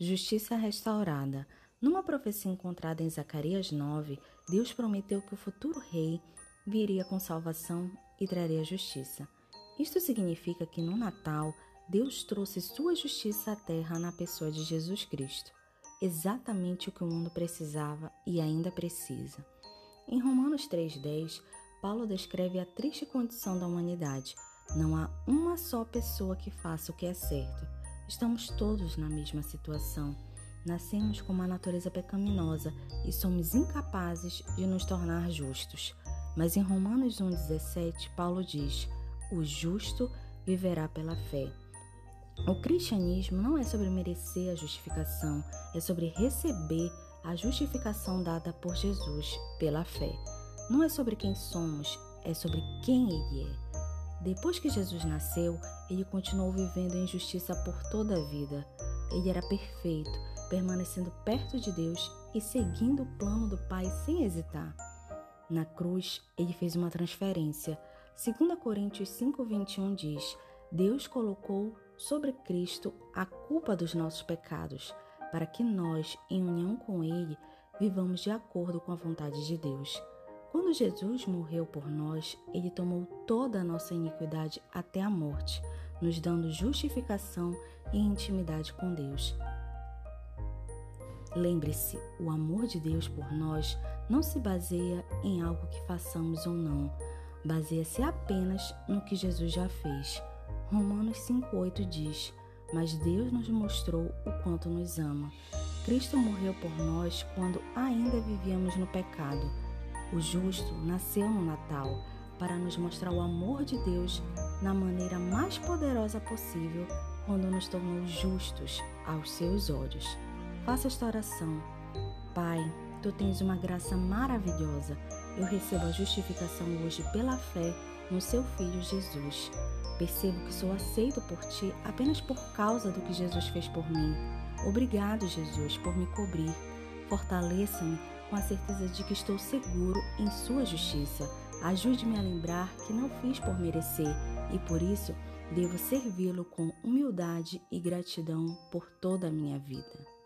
Justiça restaurada. Numa profecia encontrada em Zacarias 9, Deus prometeu que o futuro rei viria com salvação e traria justiça. Isto significa que no Natal, Deus trouxe sua justiça à terra na pessoa de Jesus Cristo, exatamente o que o mundo precisava e ainda precisa. Em Romanos 3,10, Paulo descreve a triste condição da humanidade. Não há uma só pessoa que faça o que é certo. Estamos todos na mesma situação. Nascemos com uma natureza pecaminosa e somos incapazes de nos tornar justos. Mas em Romanos 1,17, Paulo diz: O justo viverá pela fé. O cristianismo não é sobre merecer a justificação, é sobre receber a justificação dada por Jesus pela fé. Não é sobre quem somos, é sobre quem Ele é. Depois que Jesus nasceu, ele continuou vivendo em justiça por toda a vida. Ele era perfeito, permanecendo perto de Deus e seguindo o plano do Pai sem hesitar. Na cruz, ele fez uma transferência. 2 Coríntios 5,21 diz: Deus colocou sobre Cristo a culpa dos nossos pecados, para que nós, em união com Ele, vivamos de acordo com a vontade de Deus. Quando Jesus morreu por nós, Ele tomou toda a nossa iniquidade até a morte, nos dando justificação e intimidade com Deus. Lembre-se, o amor de Deus por nós não se baseia em algo que façamos ou não, baseia-se apenas no que Jesus já fez. Romanos 5,8 diz: Mas Deus nos mostrou o quanto nos ama. Cristo morreu por nós quando ainda vivíamos no pecado. O justo nasceu no Natal para nos mostrar o amor de Deus na maneira mais poderosa possível quando nos tornou justos aos seus olhos. Faça esta oração. Pai, tu tens uma graça maravilhosa. Eu recebo a justificação hoje pela fé no seu Filho Jesus. Percebo que sou aceito por ti apenas por causa do que Jesus fez por mim. Obrigado, Jesus, por me cobrir. Fortaleça-me com a certeza de que estou seguro em Sua justiça. Ajude-me a lembrar que não fiz por merecer e por isso devo servi-lo com humildade e gratidão por toda a minha vida.